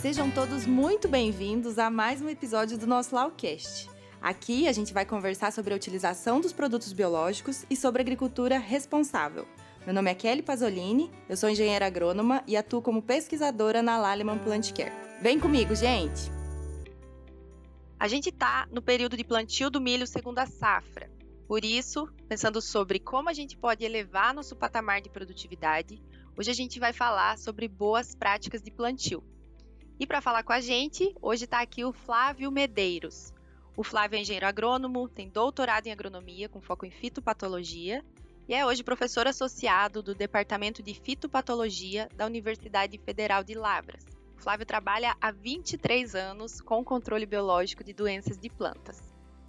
Sejam todos muito bem-vindos a mais um episódio do nosso Lawcast. Aqui a gente vai conversar sobre a utilização dos produtos biológicos e sobre agricultura responsável. Meu nome é Kelly Pasolini, eu sou engenheira agrônoma e atuo como pesquisadora na Laleman Plant Care. Vem comigo, gente! A gente está no período de plantio do milho segunda safra. Por isso, pensando sobre como a gente pode elevar nosso patamar de produtividade, hoje a gente vai falar sobre boas práticas de plantio. E para falar com a gente, hoje está aqui o Flávio Medeiros. O Flávio é engenheiro agrônomo, tem doutorado em agronomia com foco em fitopatologia e é hoje professor associado do Departamento de Fitopatologia da Universidade Federal de Lavras. O Flávio trabalha há 23 anos com controle biológico de doenças de plantas.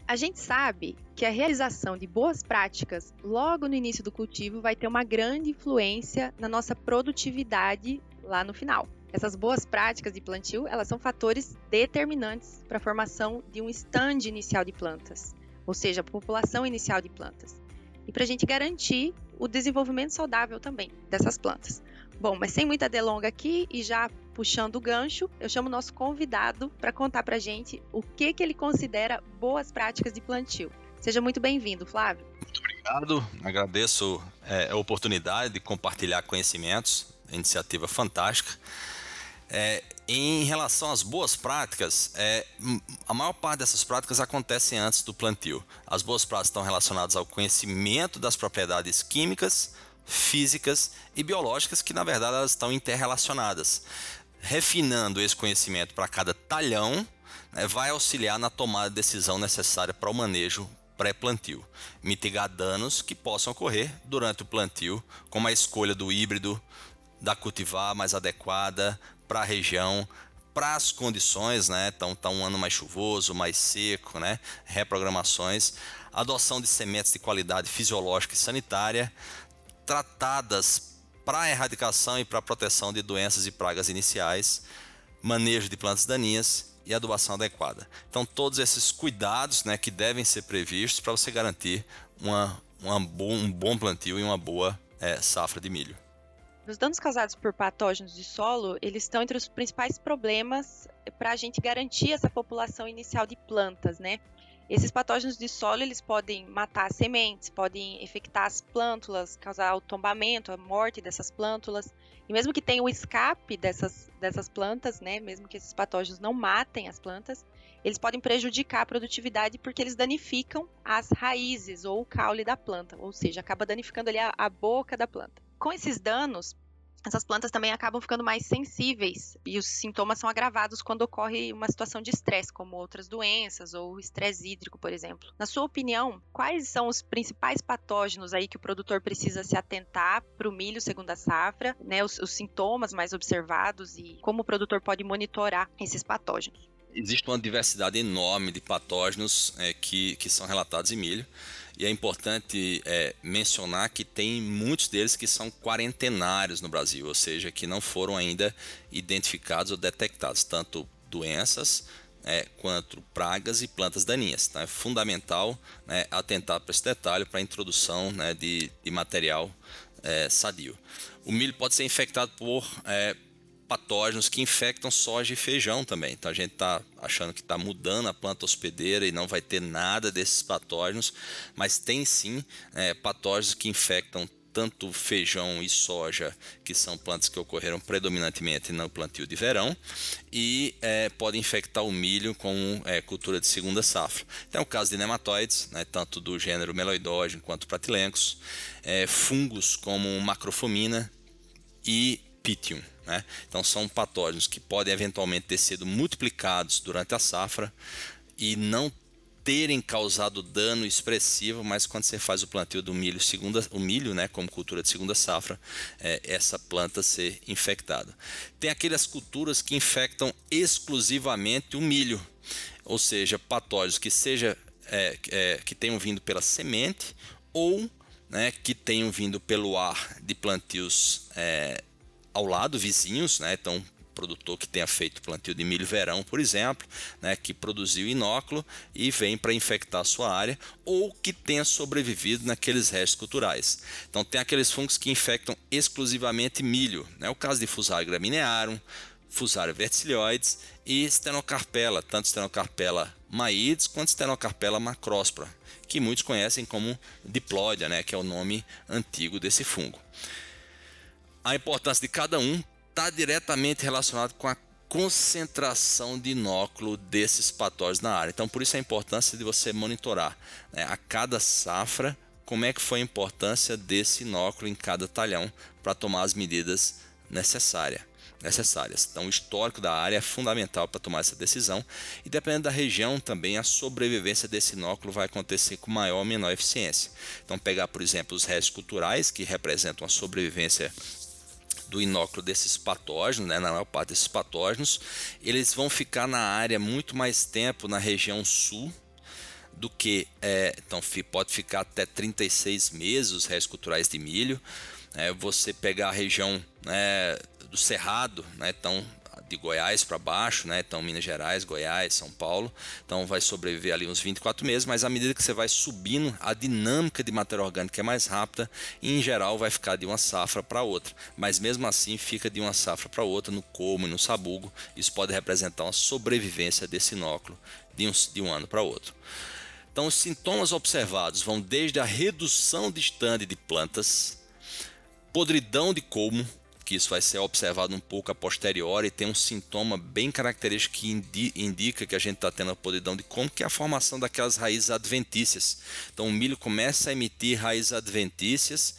A gente sabe que a realização de boas práticas logo no início do cultivo vai ter uma grande influência na nossa produtividade lá no final. Essas boas práticas de plantio, elas são fatores determinantes para a formação de um stand inicial de plantas, ou seja, a população inicial de plantas. E para a gente garantir o desenvolvimento saudável também dessas plantas. Bom, mas sem muita delonga aqui e já puxando o gancho, eu chamo o nosso convidado para contar para a gente o que, que ele considera boas práticas de plantio. Seja muito bem-vindo, Flávio. Muito obrigado, agradeço é, a oportunidade de compartilhar conhecimentos, iniciativa fantástica. É, em relação às boas práticas, é, a maior parte dessas práticas acontecem antes do plantio. As boas práticas estão relacionadas ao conhecimento das propriedades químicas, físicas e biológicas, que na verdade elas estão interrelacionadas. Refinando esse conhecimento para cada talhão, né, vai auxiliar na tomada de decisão necessária para o manejo pré-plantio, mitigar danos que possam ocorrer durante o plantio, como a escolha do híbrido da cultivar mais adequada para a região, para as condições, né? Então tá um ano mais chuvoso, mais seco, né? Reprogramações, adoção de sementes de qualidade fisiológica e sanitária, tratadas para erradicação e para proteção de doenças e pragas iniciais, manejo de plantas daninhas e adubação adequada. Então todos esses cuidados, né, que devem ser previstos para você garantir uma, uma um bom plantio e uma boa é, safra de milho. Os danos causados por patógenos de solo, eles estão entre os principais problemas para a gente garantir essa população inicial de plantas, né? Esses patógenos de solo, eles podem matar sementes, podem infectar as plântulas, causar o tombamento, a morte dessas plântulas. E mesmo que tenha o escape dessas, dessas plantas, né, mesmo que esses patógenos não matem as plantas, eles podem prejudicar a produtividade porque eles danificam as raízes ou o caule da planta, ou seja, acaba danificando ali a, a boca da planta com esses danos, essas plantas também acabam ficando mais sensíveis e os sintomas são agravados quando ocorre uma situação de estresse, como outras doenças ou estresse hídrico, por exemplo. Na sua opinião, quais são os principais patógenos aí que o produtor precisa se atentar para o milho segundo a safra, né, os, os sintomas mais observados e como o produtor pode monitorar esses patógenos? Existe uma diversidade enorme de patógenos é, que, que são relatados em milho. E é importante é, mencionar que tem muitos deles que são quarentenários no Brasil, ou seja, que não foram ainda identificados ou detectados, tanto doenças é, quanto pragas e plantas daninhas. Então é fundamental né, atentar para esse detalhe para a introdução né, de, de material é, sadio. O milho pode ser infectado por é, patógenos que infectam soja e feijão também. Então a gente está achando que está mudando a planta hospedeira e não vai ter nada desses patógenos, mas tem sim é, patógenos que infectam tanto feijão e soja, que são plantas que ocorreram predominantemente no plantio de verão, e é, podem infectar o milho com é, cultura de segunda safra. Tem o caso de nematóides, né, tanto do gênero meloidógeno quanto pratilencos, é, fungos como macrofomina e pitium. Né? Então são patógenos que podem eventualmente ter sido multiplicados durante a safra e não terem causado dano expressivo, mas quando você faz o plantio do milho, segunda, o milho, né, como cultura de segunda safra, é, essa planta ser infectada. Tem aquelas culturas que infectam exclusivamente o milho, ou seja, patógenos que seja é, é, que tenham vindo pela semente ou né, que tenham vindo pelo ar de plantios é, ao lado, vizinhos, né? Então, produtor que tenha feito plantio de milho verão, por exemplo, né, que produziu inóculo e vem para infectar a sua área, ou que tenha sobrevivido naqueles restos culturais. Então tem aqueles fungos que infectam exclusivamente milho, né, o caso de Fusarium graminearum, Fusário verticilioides e Stenocarpella, tanto Stenocarpella maides quanto Stenocarpella macróspora, que muitos conhecem como diplódia, né, que é o nome antigo desse fungo. A importância de cada um está diretamente relacionado com a concentração de inóculo desses patógenos na área. Então, por isso a importância de você monitorar né, a cada safra como é que foi a importância desse inóculo em cada talhão para tomar as medidas necessárias necessárias. Então, o histórico da área é fundamental para tomar essa decisão e, dependendo da região, também a sobrevivência desse inóculo vai acontecer com maior ou menor eficiência. Então, pegar, por exemplo, os restos culturais, que representam a sobrevivência do inóculo desses patógenos, né, na maior parte desses patógenos, eles vão ficar na área muito mais tempo na região sul do que, é, então pode ficar até 36 meses os restos culturais de milho. É, você pegar a região né, do Cerrado, né, então de Goiás para baixo, né? Então Minas Gerais, Goiás, São Paulo. Então vai sobreviver ali uns 24 meses, mas à medida que você vai subindo, a dinâmica de matéria orgânica é mais rápida e em geral vai ficar de uma safra para outra. Mas mesmo assim fica de uma safra para outra no como e no sabugo. Isso pode representar uma sobrevivência desse inóculo de um, de um ano para outro. Então os sintomas observados vão desde a redução de estande de plantas, podridão de colmo, que isso vai ser observado um pouco a posteriori, tem um sintoma bem característico que indi indica que a gente está tendo a podridão de como que é a formação daquelas raízes adventícias. Então o milho começa a emitir raízes adventícias,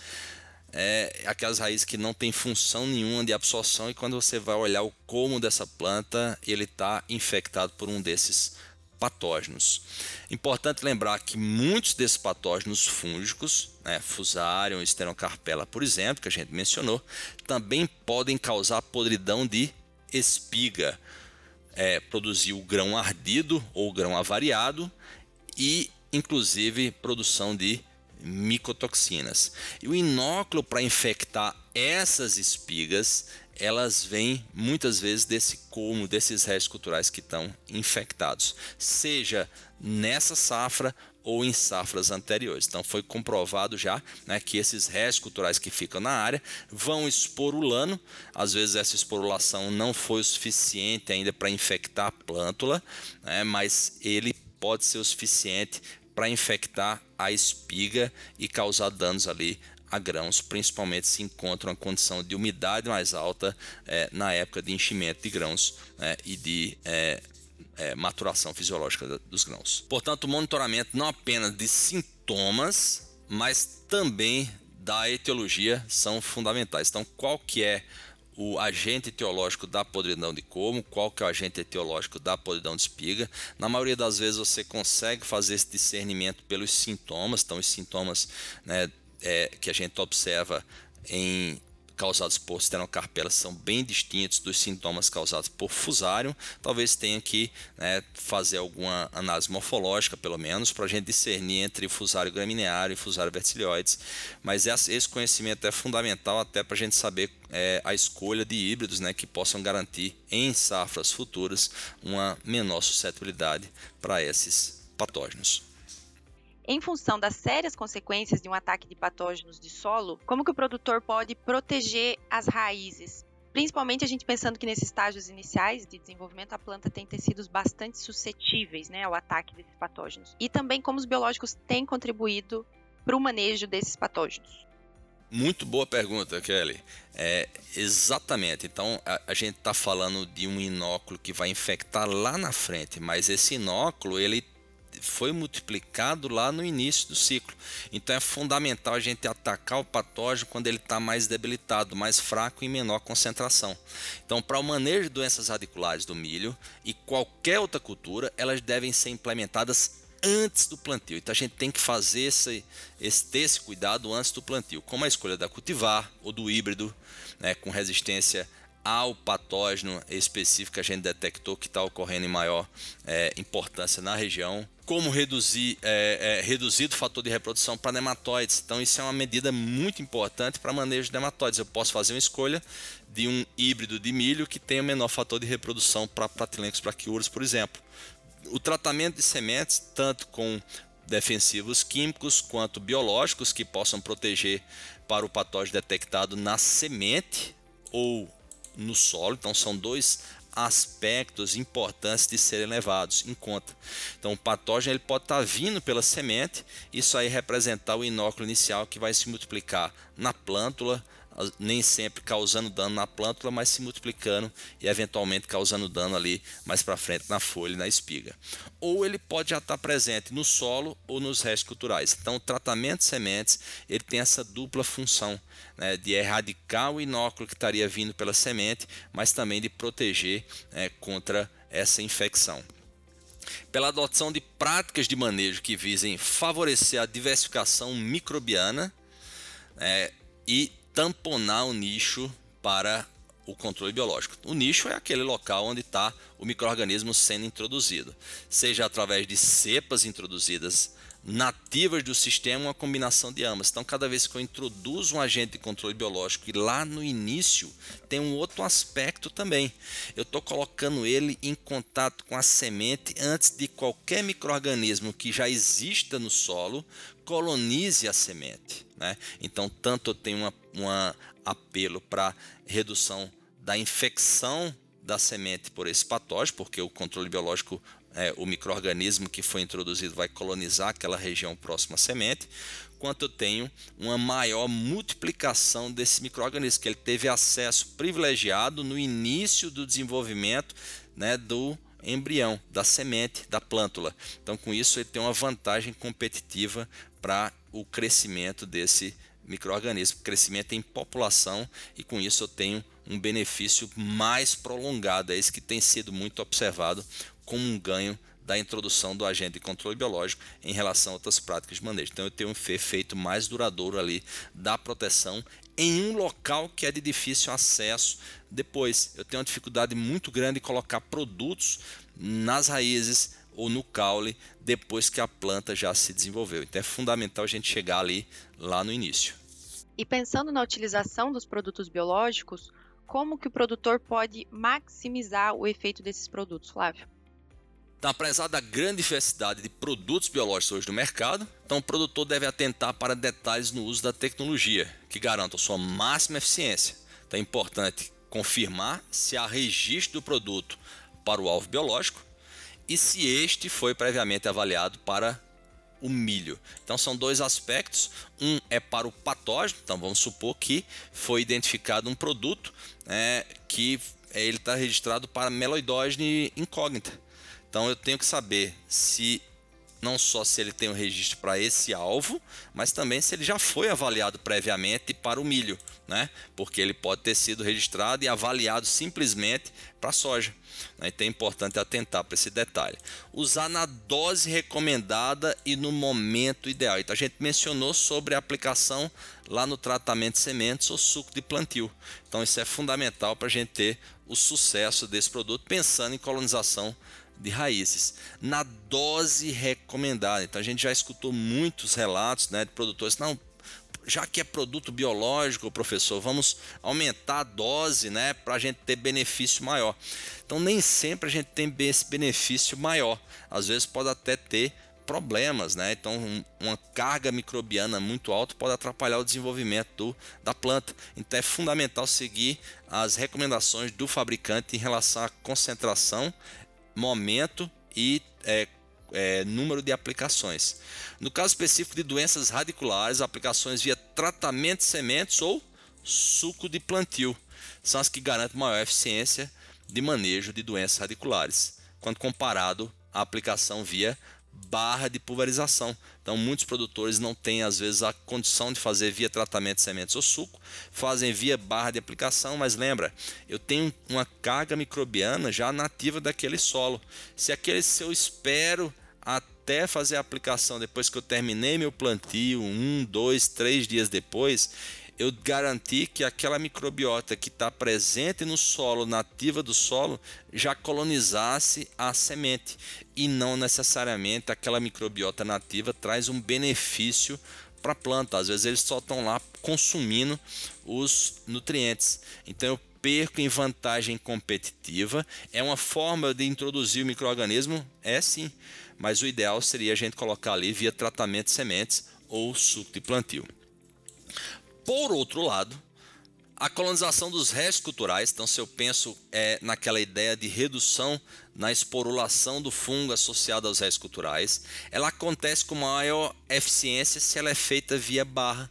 é, aquelas raízes que não tem função nenhuma de absorção e quando você vai olhar o como dessa planta, ele está infectado por um desses patógenos. Importante lembrar que muitos desses patógenos fúngicos, né, Fusarium, Stenocarpella, por exemplo, que a gente mencionou, também podem causar podridão de espiga, é, produzir o grão ardido ou grão avariado e, inclusive, produção de micotoxinas. E o inóculo para infectar essas espigas elas vêm muitas vezes desse como, desses restos culturais que estão infectados, seja nessa safra ou em safras anteriores. Então foi comprovado já né, que esses restos culturais que ficam na área vão esporulando. Às vezes essa esporulação não foi o suficiente ainda para infectar a plântula, né, mas ele pode ser o suficiente para infectar a espiga e causar danos ali a grãos, principalmente se encontram uma condição de umidade mais alta é, na época de enchimento de grãos é, e de é, é maturação fisiológica dos grãos. Portanto, o monitoramento não apenas de sintomas, mas também da etiologia são fundamentais. Então, qual que é o agente etiológico da podridão de como, qual que é o agente etiológico da podridão de espiga. Na maioria das vezes você consegue fazer esse discernimento pelos sintomas, então os sintomas né, é, que a gente observa em causados por stenocarpela são bem distintos dos sintomas causados por fusário. Talvez tenha que né, fazer alguma análise morfológica, pelo menos, para a gente discernir entre fusário gramineário e fusário verticilioides. Mas esse conhecimento é fundamental até para a gente saber é, a escolha de híbridos né, que possam garantir em safras futuras uma menor suscetibilidade para esses patógenos. Em função das sérias consequências de um ataque de patógenos de solo, como que o produtor pode proteger as raízes? Principalmente a gente pensando que nesses estágios iniciais de desenvolvimento a planta tem tecidos bastante suscetíveis né, ao ataque desses patógenos. E também como os biológicos têm contribuído para o manejo desses patógenos. Muito boa pergunta, Kelly. É, exatamente. Então, a, a gente está falando de um inóculo que vai infectar lá na frente, mas esse inóculo ele foi multiplicado lá no início do ciclo. Então é fundamental a gente atacar o patógeno quando ele está mais debilitado, mais fraco e menor concentração. Então, para o manejo de doenças radiculares do milho e qualquer outra cultura, elas devem ser implementadas antes do plantio. Então a gente tem que fazer esse, esse, ter esse cuidado antes do plantio, como a escolha da cultivar ou do híbrido, né, com resistência ao patógeno específico que a gente detectou que está ocorrendo em maior é, importância na região. Como reduzir é, é, reduzido o fator de reprodução para nematóides. Então, isso é uma medida muito importante para manejo de nematóides. Eu posso fazer uma escolha de um híbrido de milho que tenha o menor fator de reprodução para Pratilencos braquiúros, por exemplo. O tratamento de sementes, tanto com defensivos químicos quanto biológicos que possam proteger para o patógeno detectado na semente ou no solo. Então são dois aspectos importantes de serem levados em conta. Então, o patógeno ele pode estar vindo pela semente, isso aí representar o inóculo inicial que vai se multiplicar na plântula, nem sempre causando dano na plântula, mas se multiplicando e eventualmente causando dano ali mais para frente na folha e na espiga. Ou ele pode já estar presente no solo ou nos restos culturais. Então, o tratamento de sementes ele tem essa dupla função né, de erradicar o inóculo que estaria vindo pela semente, mas também de proteger é, contra essa infecção pela adoção de práticas de manejo que visem favorecer a diversificação microbiana é, e tamponar o nicho para o controle biológico. O nicho é aquele local onde está o microorganismo sendo introduzido, seja através de cepas introduzidas nativas do sistema, uma combinação de ambas. Então, cada vez que eu introduzo um agente de controle biológico e lá no início tem um outro aspecto também, eu estou colocando ele em contato com a semente antes de qualquer microorganismo que já exista no solo colonize a semente. Né? Então, tanto eu tenho uma, uma apelo para redução da infecção da semente por esse patógeno, porque o controle biológico, é, o microorganismo que foi introduzido vai colonizar aquela região próxima à semente, quanto eu tenho uma maior multiplicação desse microorganismo, que ele teve acesso privilegiado no início do desenvolvimento né, do embrião, da semente, da plântula. Então, com isso, ele tem uma vantagem competitiva para o crescimento desse microorganismo, crescimento em população e com isso eu tenho um benefício mais prolongado. É isso que tem sido muito observado como um ganho da introdução do agente de controle biológico em relação a outras práticas de manejo. Então eu tenho um efeito mais duradouro ali da proteção em um local que é de difícil acesso. Depois, eu tenho uma dificuldade muito grande de colocar produtos nas raízes ou no caule depois que a planta já se desenvolveu. Então é fundamental a gente chegar ali lá no início. E pensando na utilização dos produtos biológicos, como que o produtor pode maximizar o efeito desses produtos, Flávio? Então, apesar da grande diversidade de produtos biológicos hoje no mercado, então o produtor deve atentar para detalhes no uso da tecnologia, que garantam sua máxima eficiência. Então é importante confirmar se há registro do produto para o alvo biológico e se este foi previamente avaliado para o milho. Então são dois aspectos. Um é para o patógeno, então vamos supor que foi identificado um produto né, que ele está registrado para meloidógene incógnita. Então eu tenho que saber se não só se ele tem o um registro para esse alvo, mas também se ele já foi avaliado previamente para o milho, né? Porque ele pode ter sido registrado e avaliado simplesmente para soja. Né? Então é importante atentar para esse detalhe. Usar na dose recomendada e no momento ideal. Então a gente mencionou sobre a aplicação lá no tratamento de sementes ou suco de plantio. Então isso é fundamental para a gente ter o sucesso desse produto, pensando em colonização de raízes na dose recomendada. Então a gente já escutou muitos relatos né, de produtores, não, já que é produto biológico, professor, vamos aumentar a dose né, para a gente ter benefício maior. Então nem sempre a gente tem esse benefício maior. Às vezes pode até ter problemas, né? Então, uma carga microbiana muito alta pode atrapalhar o desenvolvimento do, da planta. Então, é fundamental seguir as recomendações do fabricante em relação à concentração momento e é, é, número de aplicações. No caso específico de doenças radiculares, aplicações via tratamento de sementes ou suco de plantio são as que garantem maior eficiência de manejo de doenças radiculares, quando comparado à aplicação via barra de pulverização. Então, muitos produtores não têm, às vezes, a condição de fazer via tratamento de sementes ou suco, fazem via barra de aplicação, mas lembra, eu tenho uma carga microbiana já nativa daquele solo. Se aquele se eu espero até fazer a aplicação depois que eu terminei meu plantio, um, dois, três dias depois, eu garantir que aquela microbiota que está presente no solo, nativa do solo, já colonizasse a semente e não necessariamente aquela microbiota nativa traz um benefício para a planta. Às vezes eles só estão lá consumindo os nutrientes. Então eu perco em vantagem competitiva. É uma forma de introduzir o microorganismo? É sim, mas o ideal seria a gente colocar ali via tratamento de sementes ou suco de plantio. Por outro lado, A colonização dos restos culturais, então se eu penso é, naquela ideia de redução na esporulação do fungo associado aos restos culturais, ela acontece com maior eficiência se ela é feita via barra.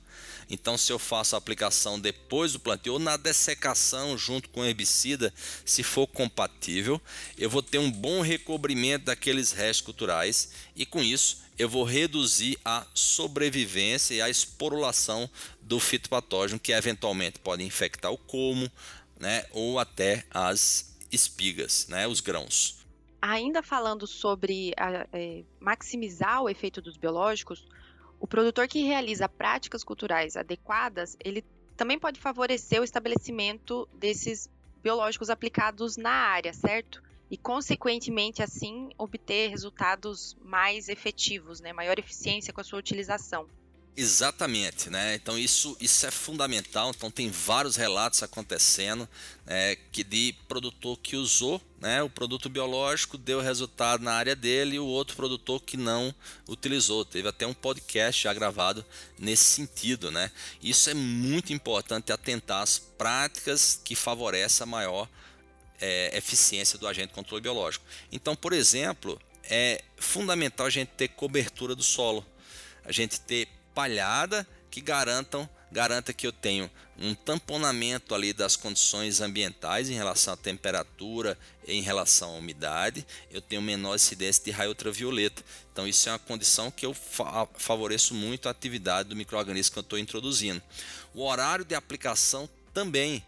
Então, se eu faço a aplicação depois do plantio ou na dessecação junto com herbicida, se for compatível, eu vou ter um bom recobrimento daqueles restos culturais e com isso eu vou reduzir a sobrevivência e a esporulação do fitopatógeno que eventualmente pode infectar o colmo, né, ou até as espigas, né, os grãos. Ainda falando sobre a, é, maximizar o efeito dos biológicos, o produtor que realiza práticas culturais adequadas, ele também pode favorecer o estabelecimento desses biológicos aplicados na área, certo? E, consequentemente, assim, obter resultados mais efetivos, né? maior eficiência com a sua utilização. Exatamente, né? Então isso, isso é fundamental. Então tem vários relatos acontecendo é, que de produtor que usou né, o produto biológico deu resultado na área dele e o outro produtor que não utilizou. Teve até um podcast já gravado nesse sentido, né? Isso é muito importante atentar às práticas que favorecem a maior é, eficiência do agente de controle biológico. Então, por exemplo, é fundamental a gente ter cobertura do solo, a gente ter palhada que garantam garanta que eu tenho um tamponamento ali das condições ambientais em relação à temperatura, em relação à umidade, eu tenho menor incidência de raio ultravioleta. Então isso é uma condição que eu fa favoreço muito a atividade do microorganismo que eu estou introduzindo. O horário de aplicação também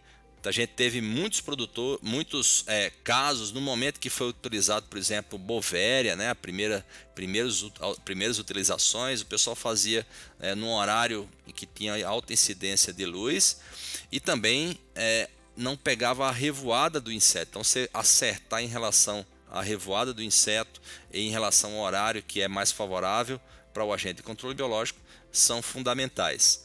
a gente teve muitos produtores, muitos é, casos no momento que foi utilizado, por exemplo, Bovéria, né, a primeira, primeiros, primeiras utilizações, o pessoal fazia é, num horário que tinha alta incidência de luz e também é, não pegava a revoada do inseto. Então, você acertar em relação à revoada do inseto e em relação ao horário que é mais favorável para o agente de controle biológico são fundamentais.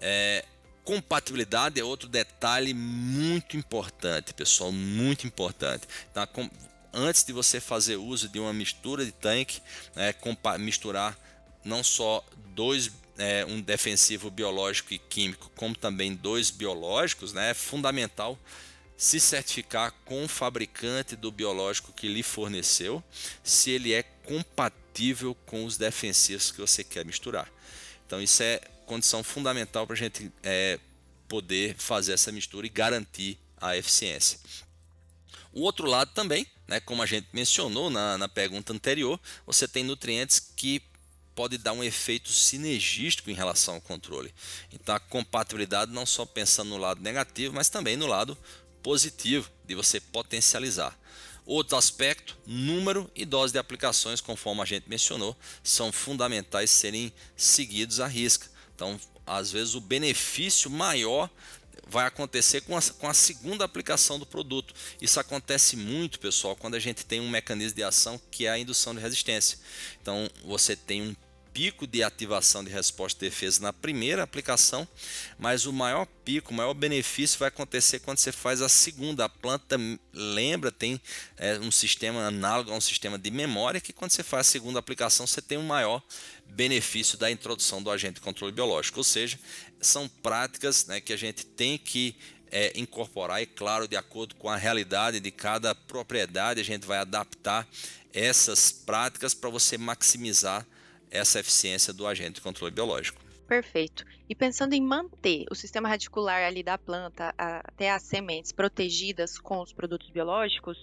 É, compatibilidade é outro detalhe muito importante, pessoal, muito importante. Então, antes de você fazer uso de uma mistura de tanque, né, misturar não só dois é, um defensivo biológico e químico, como também dois biológicos, né, é fundamental se certificar com o fabricante do biológico que lhe forneceu, se ele é compatível com os defensivos que você quer misturar. Então isso é condição fundamental para a gente é, poder fazer essa mistura e garantir a eficiência. O outro lado também, né, como a gente mencionou na, na pergunta anterior, você tem nutrientes que pode dar um efeito sinergístico em relação ao controle. Então a compatibilidade não só pensando no lado negativo, mas também no lado positivo de você potencializar. Outro aspecto, número e dose de aplicações, conforme a gente mencionou, são fundamentais serem seguidos à risca. Então, às vezes, o benefício maior vai acontecer com a, com a segunda aplicação do produto. Isso acontece muito, pessoal, quando a gente tem um mecanismo de ação que é a indução de resistência. Então, você tem um pico de ativação de resposta de defesa na primeira aplicação, mas o maior pico, o maior benefício vai acontecer quando você faz a segunda. A planta, lembra, tem é, um sistema análogo a um sistema de memória que quando você faz a segunda aplicação você tem um maior benefício da introdução do agente de controle biológico. Ou seja, são práticas né, que a gente tem que é, incorporar e, claro, de acordo com a realidade de cada propriedade, a gente vai adaptar essas práticas para você maximizar essa eficiência do agente de controle biológico. Perfeito. E pensando em manter o sistema radicular ali da planta até as sementes protegidas com os produtos biológicos,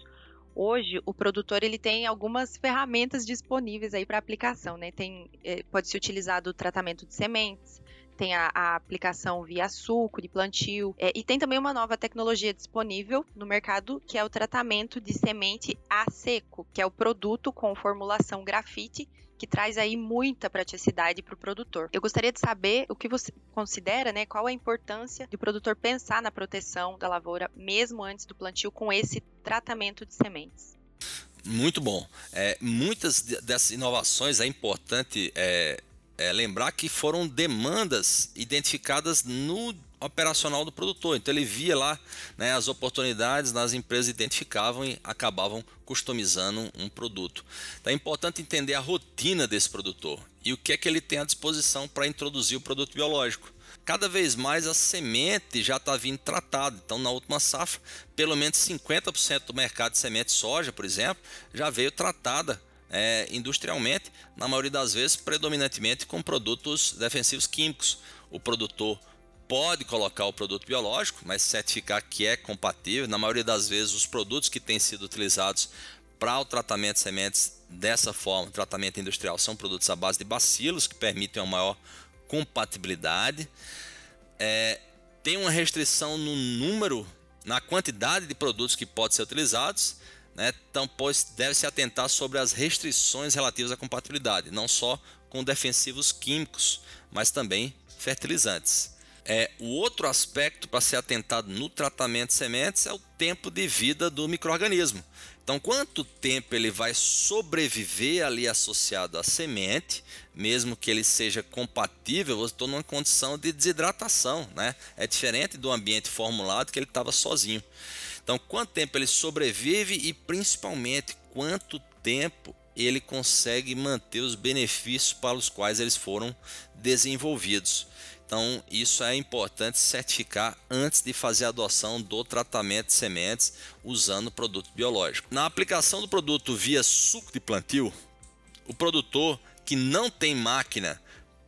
hoje o produtor ele tem algumas ferramentas disponíveis aí para aplicação, né? Tem, eh, pode ser utilizado o tratamento de sementes, tem a, a, aplicação via suco de plantio é, e tem também uma nova tecnologia disponível no mercado que é o tratamento de semente a seco, que é o produto com formulação grafite que traz aí muita praticidade para o produtor. Eu gostaria de saber o que você considera, né? Qual a importância de o produtor pensar na proteção da lavoura mesmo antes do plantio com esse tratamento de sementes. Muito bom. É, muitas dessas inovações é importante é, é, lembrar que foram demandas identificadas no operacional do produtor. Então ele via lá né, as oportunidades nas empresas identificavam e acabavam customizando um produto. Então é importante entender a rotina desse produtor e o que é que ele tem à disposição para introduzir o produto biológico. cada vez mais a semente já está vindo tratada. Então, na última safra, pelo menos 50% do mercado de semente de soja, por exemplo, já veio tratada é, industrialmente, na maioria das vezes, predominantemente com produtos defensivos químicos. O produtor pode colocar o produto biológico, mas certificar que é compatível. Na maioria das vezes, os produtos que têm sido utilizados para o tratamento de sementes dessa forma, tratamento industrial, são produtos à base de bacilos que permitem uma maior compatibilidade. É, tem uma restrição no número, na quantidade de produtos que podem ser utilizados. Né? Então, pois deve se atentar sobre as restrições relativas à compatibilidade, não só com defensivos químicos, mas também fertilizantes. É, o outro aspecto para ser atentado no tratamento de sementes é o tempo de vida do microorganismo. Então, quanto tempo ele vai sobreviver ali associado à semente, mesmo que ele seja compatível, eu estou numa condição de desidratação, né? É diferente do ambiente formulado que ele estava sozinho. Então, quanto tempo ele sobrevive e principalmente quanto tempo ele consegue manter os benefícios para os quais eles foram desenvolvidos. Então, isso é importante certificar antes de fazer a adoção do tratamento de sementes usando produto biológico. Na aplicação do produto via suco de plantio, o produtor que não tem máquina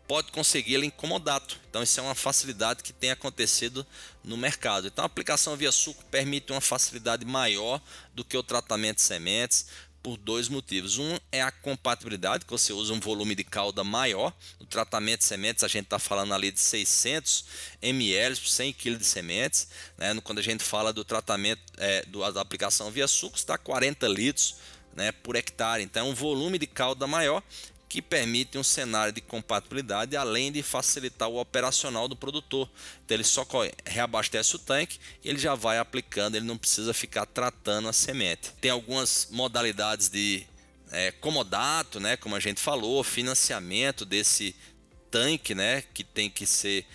pode conseguir ele incomodato. Então, isso é uma facilidade que tem acontecido no mercado. Então, a aplicação via suco permite uma facilidade maior do que o tratamento de sementes por dois motivos. Um é a compatibilidade, que você usa um volume de calda maior. No tratamento de sementes, a gente está falando ali de 600 ml por 100 kg de sementes. Né? Quando a gente fala do tratamento é, do, da aplicação via suco, está 40 litros né, por hectare. Então, é um volume de calda maior que permite um cenário de compatibilidade, além de facilitar o operacional do produtor. Então ele só reabastece o tanque ele já vai aplicando, ele não precisa ficar tratando a semente. Tem algumas modalidades de é, comodato, né, como a gente falou, financiamento desse tanque, né, que tem que ser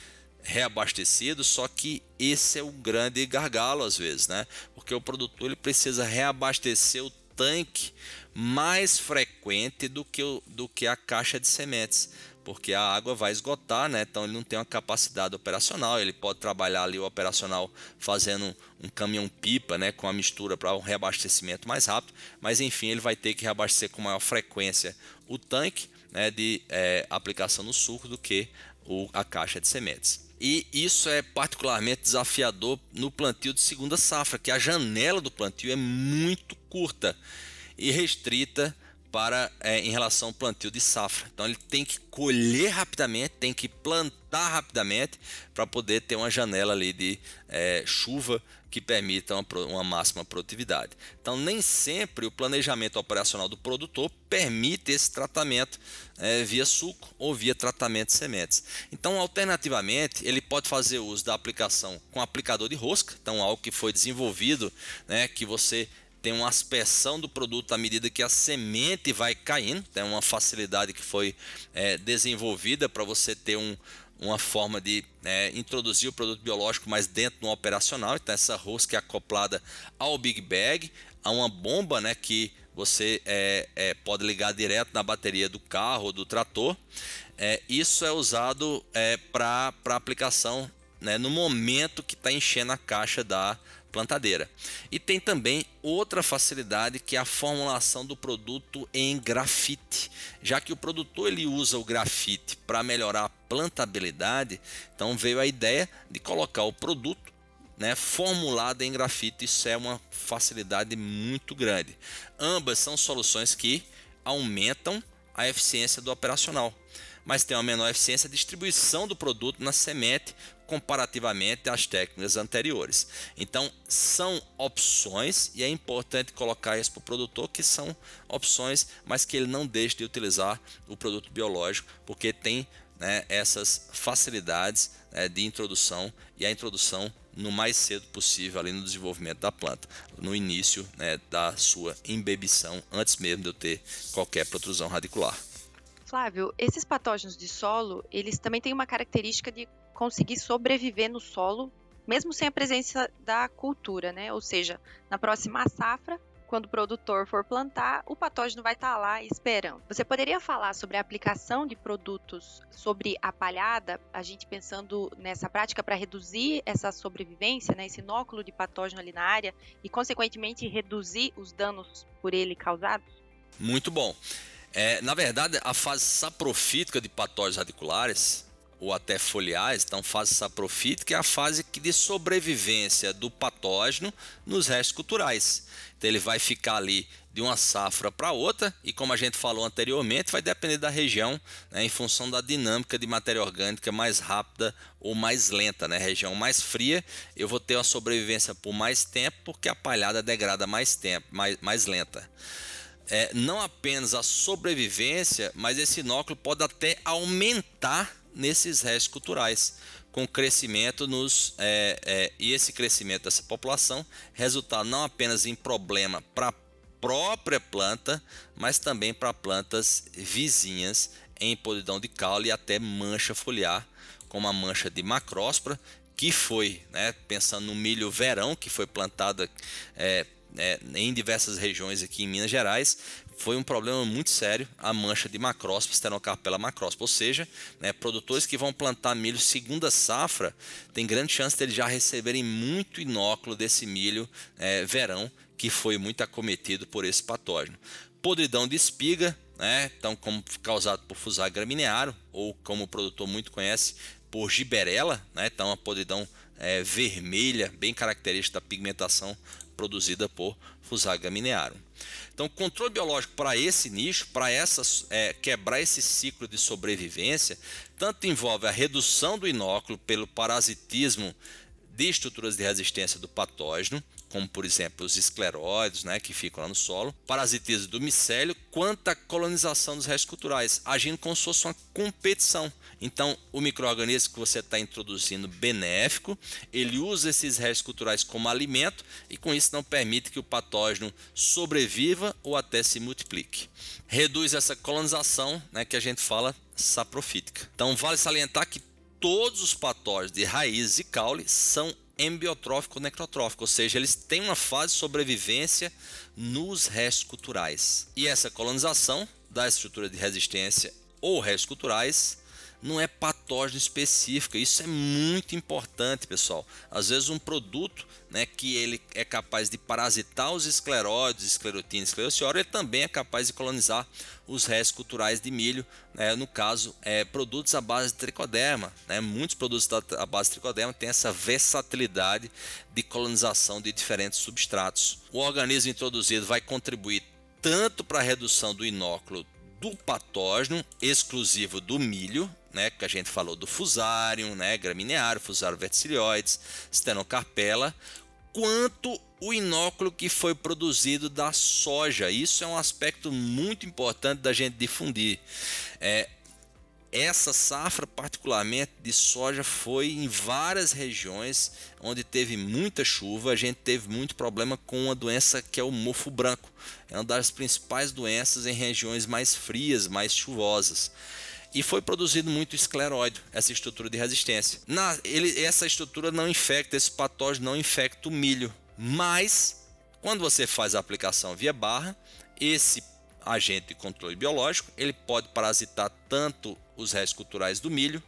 reabastecido, só que esse é o grande gargalo às vezes, né? Porque o produtor ele precisa reabastecer o tanque mais frequente do que, o, do que a caixa de sementes, porque a água vai esgotar, né? então ele não tem uma capacidade operacional. Ele pode trabalhar ali o operacional fazendo um caminhão-pipa né? com a mistura para um reabastecimento mais rápido, mas enfim, ele vai ter que reabastecer com maior frequência o tanque né? de é, aplicação no suco do que o, a caixa de sementes. E isso é particularmente desafiador no plantio de segunda safra, que a janela do plantio é muito curta e restrita para é, em relação ao plantio de safra. Então ele tem que colher rapidamente, tem que plantar rapidamente para poder ter uma janela ali de é, chuva que permita uma, uma, máxima produtividade. Então nem sempre o planejamento operacional do produtor permite esse tratamento é, via suco ou via tratamento de sementes. Então alternativamente ele pode fazer uso da aplicação com aplicador de rosca, então algo que foi desenvolvido, né, que você tem uma aspersão do produto à medida que a semente vai caindo. Tem uma facilidade que foi é, desenvolvida para você ter um, uma forma de é, introduzir o produto biológico mais dentro do operacional. Então, essa rosca é acoplada ao Big Bag, a uma bomba né, que você é, é, pode ligar direto na bateria do carro ou do trator. É, isso é usado é, para aplicação né, no momento que está enchendo a caixa da plantadeira. E tem também outra facilidade que é a formulação do produto em grafite. Já que o produtor ele usa o grafite para melhorar a plantabilidade, então veio a ideia de colocar o produto né, formulado em grafite. Isso é uma facilidade muito grande. Ambas são soluções que aumentam a eficiência do operacional, mas tem uma menor eficiência a distribuição do produto na semente comparativamente às técnicas anteriores. Então, são opções e é importante colocar isso para o produtor que são opções, mas que ele não deixe de utilizar o produto biológico, porque tem né, essas facilidades né, de introdução e a introdução no mais cedo possível ali no desenvolvimento da planta, no início né, da sua embebição, antes mesmo de eu ter qualquer protrusão radicular. Flávio, esses patógenos de solo, eles também têm uma característica de conseguir sobreviver no solo, mesmo sem a presença da cultura, né? Ou seja, na próxima safra, quando o produtor for plantar, o patógeno vai estar tá lá esperando. Você poderia falar sobre a aplicação de produtos sobre a palhada, a gente pensando nessa prática para reduzir essa sobrevivência, né, esse inóculo de patógeno ali na área e, consequentemente, reduzir os danos por ele causados? Muito bom. É, na verdade, a fase saprofítica de patógenos radiculares ou até foliares, então fase saprofítica é a fase de sobrevivência do patógeno nos restos culturais. Então ele vai ficar ali de uma safra para outra e como a gente falou anteriormente, vai depender da região, né, em função da dinâmica de matéria orgânica mais rápida ou mais lenta, né? Região mais fria, eu vou ter uma sobrevivência por mais tempo porque a palhada degrada mais tempo, mais, mais lenta. É, não apenas a sobrevivência, mas esse inóculo pode até aumentar nesses restos culturais, com crescimento nos é, é, e esse crescimento dessa população resultar não apenas em problema para a própria planta, mas também para plantas vizinhas em podridão de caule e até mancha foliar, como a mancha de macróspora, que foi, né, pensando no milho verão, que foi plantada é, é, em diversas regiões aqui em Minas Gerais, foi um problema muito sério a mancha de macróspora, Stenocarpella macróspora, ou seja, né, produtores que vão plantar milho segunda safra, tem grande chance de eles já receberem muito inóculo desse milho é, verão, que foi muito acometido por esse patógeno. Podridão de espiga, né, então como causado por Fusarium graminearo, ou como o produtor muito conhece, por giberela, né, então a podridão é, vermelha, bem característica da pigmentação produzida por Fusarium graminearum. Então, controle biológico para esse nicho, para é, quebrar esse ciclo de sobrevivência, tanto envolve a redução do inóculo pelo parasitismo de estruturas de resistência do patógeno, como por exemplo os escleróides, né, que ficam lá no solo, parasitismo do micélio, quanto a colonização dos restos culturais, agindo como se fosse uma competição. Então, o microorganismo que você está introduzindo benéfico, ele usa esses restos culturais como alimento e com isso não permite que o patógeno sobreviva ou até se multiplique. Reduz essa colonização, né, que a gente fala saprofítica. Então, vale salientar que todos os patógenos de raízes e caule são embiotrófico necrotrófico, ou seja, eles têm uma fase de sobrevivência nos restos culturais. E essa colonização da estrutura de resistência ou restos culturais não é patógeno específico. Isso é muito importante, pessoal. Às vezes um produto, né, que ele é capaz de parasitar os escleróides, esclerotina, esclerociora, ele também é capaz de colonizar os restos culturais de milho, né, no caso, é, produtos à base de tricoderma. Né, muitos produtos à base de tricoderma têm essa versatilidade de colonização de diferentes substratos. O organismo introduzido vai contribuir tanto para a redução do inóculo do patógeno exclusivo do milho, né, que a gente falou do fusarium, né, gramineário, fusarium verticilioides, stenocarpella, quanto o inóculo que foi produzido da soja. Isso é um aspecto muito importante da gente difundir. É, essa safra, particularmente de soja, foi em várias regiões onde teve muita chuva. A gente teve muito problema com uma doença que é o mofo branco. É uma das principais doenças em regiões mais frias, mais chuvosas. E foi produzido muito escleróide, essa estrutura de resistência. Na, ele, essa estrutura não infecta, esse patógeno não infecta o milho. Mas, quando você faz a aplicação via barra, esse agente de controle biológico, ele pode parasitar tanto os restos culturais do milho,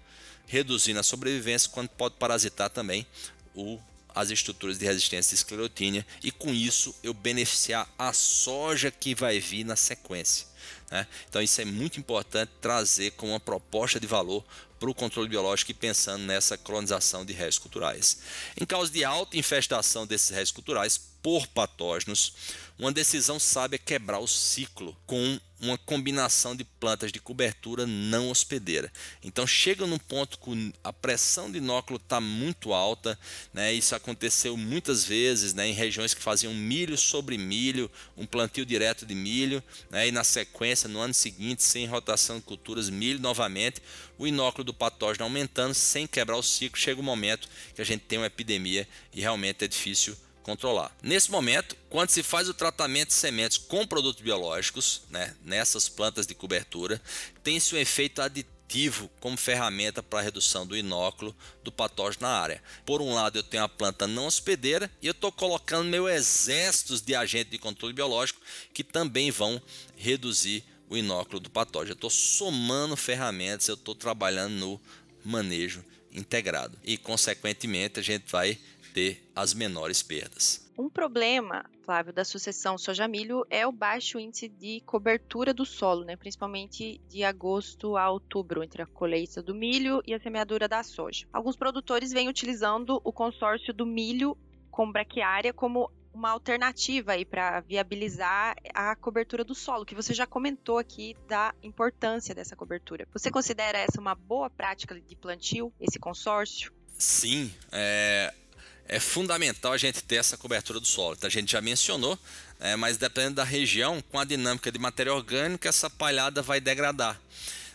reduzindo a sobrevivência, quanto pode parasitar também o, as estruturas de resistência esclerotínia e com isso eu beneficiar a soja que vai vir na sequência. Né? Então isso é muito importante trazer como uma proposta de valor para o controle biológico e pensando nessa colonização de restos culturais. Em caso de alta infestação desses restos culturais por patógenos, uma decisão sábia é quebrar o ciclo com uma combinação de plantas de cobertura não hospedeira. Então chega num ponto que a pressão de inóculo está muito alta, né? Isso aconteceu muitas vezes, né? Em regiões que faziam milho sobre milho, um plantio direto de milho, né? E na sequência, no ano seguinte, sem rotação de culturas, milho novamente, o inóculo do patógeno aumentando sem quebrar o ciclo. Chega o um momento que a gente tem uma epidemia e realmente é difícil controlar. Nesse momento, quando se faz o tratamento de sementes com produtos biológicos, né, nessas plantas de cobertura, tem-se um efeito aditivo como ferramenta para a redução do inóculo do patógeno na área. Por um lado, eu tenho a planta não hospedeira e eu estou colocando meu exército de agentes de controle biológico que também vão reduzir o inóculo do patógeno. Eu estou somando ferramentas, eu estou trabalhando no manejo integrado e, consequentemente, a gente vai ter as menores perdas. Um problema, Flávio, da sucessão soja-milho é o baixo índice de cobertura do solo, né? principalmente de agosto a outubro, entre a colheita do milho e a semeadura da soja. Alguns produtores vêm utilizando o consórcio do milho com braquiária como uma alternativa aí para viabilizar a cobertura do solo, que você já comentou aqui da importância dessa cobertura. Você considera essa uma boa prática de plantio, esse consórcio? Sim, é, é fundamental a gente ter essa cobertura do solo. Então, a gente já mencionou, é, mas dependendo da região, com a dinâmica de matéria orgânica, essa palhada vai degradar.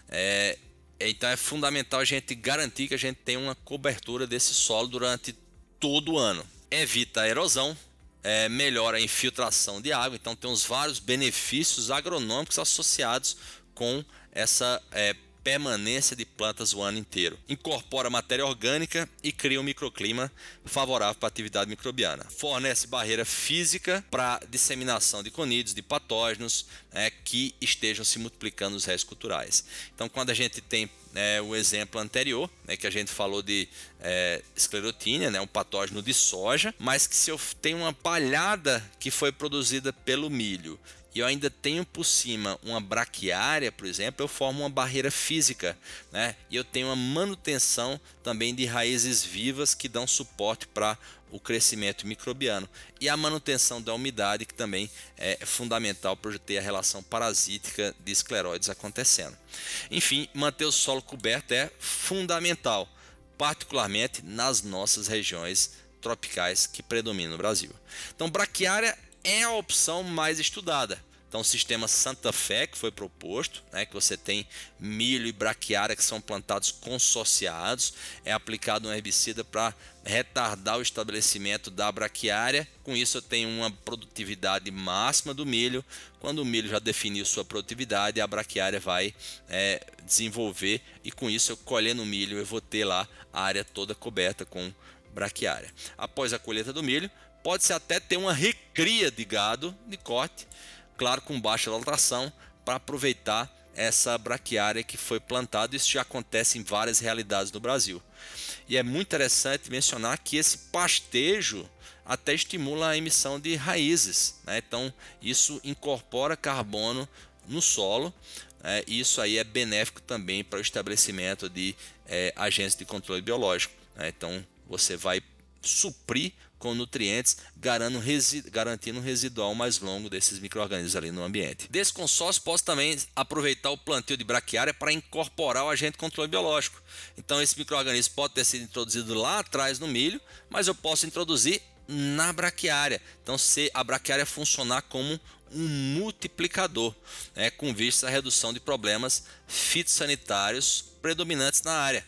É, então é fundamental a gente garantir que a gente tem uma cobertura desse solo durante todo o ano. Evita a erosão, é, melhora a infiltração de água, então tem uns vários benefícios agronômicos associados com essa é, permanência de plantas o ano inteiro. Incorpora matéria orgânica e cria um microclima favorável para a atividade microbiana. Fornece barreira física para disseminação de conídeos, de patógenos né, que estejam se multiplicando nos restos culturais. Então, quando a gente tem né, o exemplo anterior, né, que a gente falou de é, esclerotínia, né, um patógeno de soja, mas que se eu tenho uma palhada que foi produzida pelo milho e eu ainda tenho por cima uma braquiária, por exemplo, eu formo uma barreira física, né? E eu tenho uma manutenção também de raízes vivas que dão suporte para o crescimento microbiano e a manutenção da umidade, que também é fundamental para ter a relação parasítica de escleróides acontecendo. Enfim, manter o solo coberto é fundamental, particularmente nas nossas regiões tropicais que predominam no Brasil. Então, braquiária é a opção mais estudada. Então, o sistema Santa Fé, que foi proposto, né, que você tem milho e braquiária que são plantados consorciados, é aplicado um herbicida para retardar o estabelecimento da braquiária. Com isso, eu tenho uma produtividade máxima do milho. Quando o milho já definiu sua produtividade, a braquiária vai é, desenvolver, e com isso, eu colhendo o milho, eu vou ter lá a área toda coberta com braquiária. Após a colheita do milho, pode-se até ter uma recria de gado de corte claro, com baixa lotação, para aproveitar essa braquiária que foi plantada. Isso já acontece em várias realidades do Brasil. E é muito interessante mencionar que esse pastejo até estimula a emissão de raízes. Né? Então, isso incorpora carbono no solo. Né? E isso aí é benéfico também para o estabelecimento de é, agentes de controle biológico. Né? Então, você vai suprir com nutrientes, garantindo um residual mais longo desses micro-organismos ali no ambiente. Desse consórcio, posso também aproveitar o plantio de braquiária para incorporar o agente controle biológico. Então, esse micro-organismo pode ter sido introduzido lá atrás no milho, mas eu posso introduzir na braquiária. Então, se a braquiária funcionar como um multiplicador, né, com vista à redução de problemas fitossanitários predominantes na área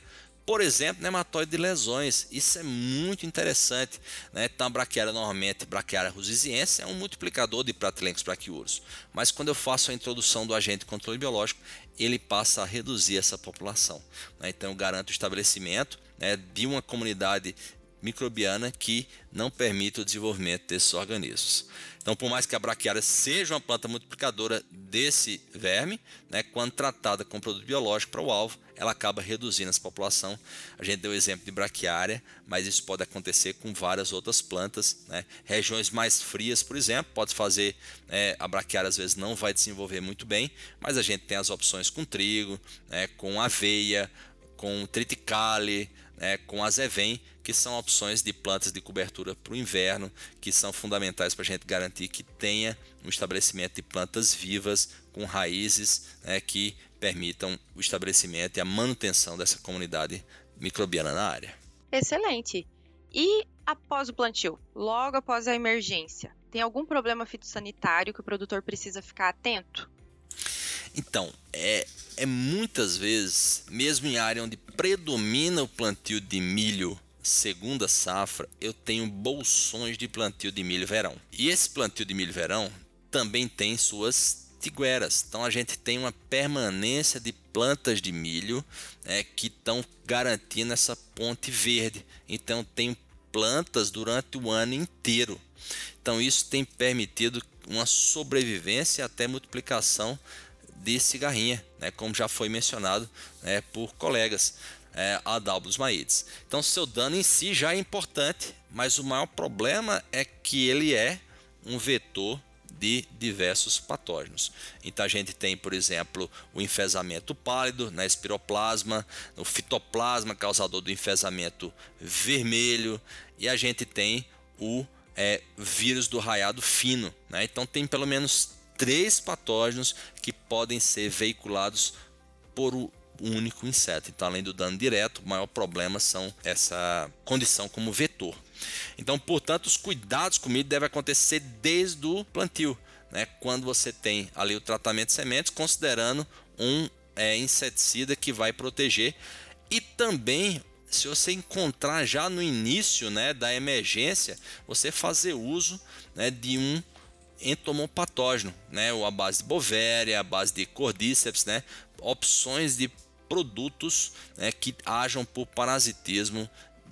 por exemplo, nematóide de lesões. Isso é muito interessante. Né? Então, a braquiária, normalmente, braquiária rusiziense, é um multiplicador de Pratilencos braquiuros. Mas quando eu faço a introdução do agente de controle biológico, ele passa a reduzir essa população. Né? Então, eu garanto o estabelecimento né, de uma comunidade microbiana que não permite o desenvolvimento desses organismos. Então, por mais que a braquiária seja uma planta multiplicadora desse verme, né, quando tratada com produto biológico para o alvo, ela acaba reduzindo essa população. A gente deu o exemplo de braquiária, mas isso pode acontecer com várias outras plantas. Né? Regiões mais frias, por exemplo, pode fazer é, a braquiária às vezes não vai desenvolver muito bem, mas a gente tem as opções com trigo, né, com aveia, com triticale, né, com azevém, que são opções de plantas de cobertura para o inverno, que são fundamentais para a gente garantir que tenha um estabelecimento de plantas vivas com raízes né, que permitam o estabelecimento e a manutenção dessa comunidade microbiana na área. Excelente. E após o plantio, logo após a emergência, tem algum problema fitossanitário que o produtor precisa ficar atento? Então, é, é muitas vezes, mesmo em área onde predomina o plantio de milho segunda safra, eu tenho bolsões de plantio de milho verão. E esse plantio de milho verão também tem suas tigueras. Então a gente tem uma permanência de plantas de milho é, que estão garantindo essa ponte verde. Então tem plantas durante o ano inteiro. Então isso tem permitido uma sobrevivência e até multiplicação de cigarrinha, né, como já foi mencionado né, por colegas é, maides. Então seu dano em si já é importante, mas o maior problema é que ele é um vetor de diversos patógenos. Então a gente tem, por exemplo, o enfesamento pálido na espiroplasma, o fitoplasma causador do enfesamento vermelho, e a gente tem o é, vírus do raiado fino. Né? Então tem pelo menos três patógenos que podem ser veiculados por um único inseto. Então, além do dano direto, o maior problema são essa condição como vetor. Então, portanto, os cuidados com milho devem acontecer desde o plantio, né? quando você tem ali o tratamento de sementes, considerando um é, inseticida que vai proteger. E também se você encontrar já no início né, da emergência, você fazer uso né, de um entomopatógeno, né, ou a base de bovéria, a base de cordíceps, né, opções de produtos né, que ajam por parasitismo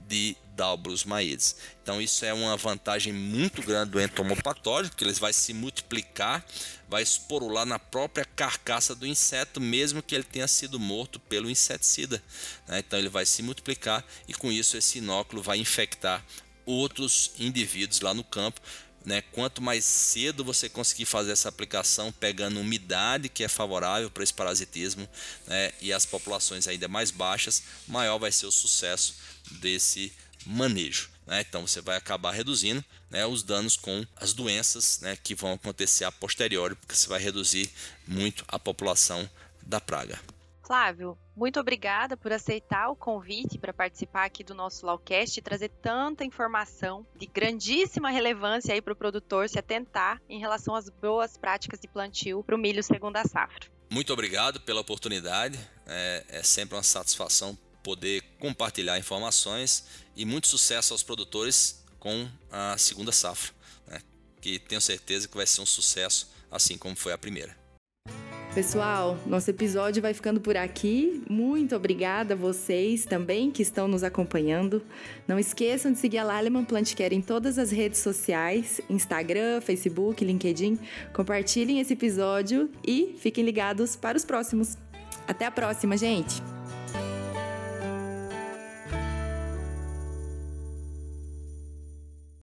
de Dalbrus maides. Então isso é uma vantagem muito grande do entomopatógeno, que ele vai se multiplicar, vai esporular na própria carcaça do inseto, mesmo que ele tenha sido morto pelo inseticida. Né? Então ele vai se multiplicar e com isso esse inóculo vai infectar outros indivíduos lá no campo, né? Quanto mais cedo você conseguir fazer essa aplicação, pegando umidade que é favorável para esse parasitismo né? e as populações ainda mais baixas, maior vai ser o sucesso desse manejo. Né? Então você vai acabar reduzindo né, os danos com as doenças né, que vão acontecer a posteriori, porque você vai reduzir muito a população da praga. Flávio, muito obrigada por aceitar o convite para participar aqui do nosso Lawcast e trazer tanta informação de grandíssima relevância aí para o produtor se atentar em relação às boas práticas de plantio para o milho segunda safra. Muito obrigado pela oportunidade. É, é sempre uma satisfação poder compartilhar informações e muito sucesso aos produtores com a segunda safra, né? que tenho certeza que vai ser um sucesso, assim como foi a primeira. Pessoal, nosso episódio vai ficando por aqui. Muito obrigada a vocês também que estão nos acompanhando. Não esqueçam de seguir a Laleman Plantcare em todas as redes sociais: Instagram, Facebook, LinkedIn. Compartilhem esse episódio e fiquem ligados para os próximos. Até a próxima, gente!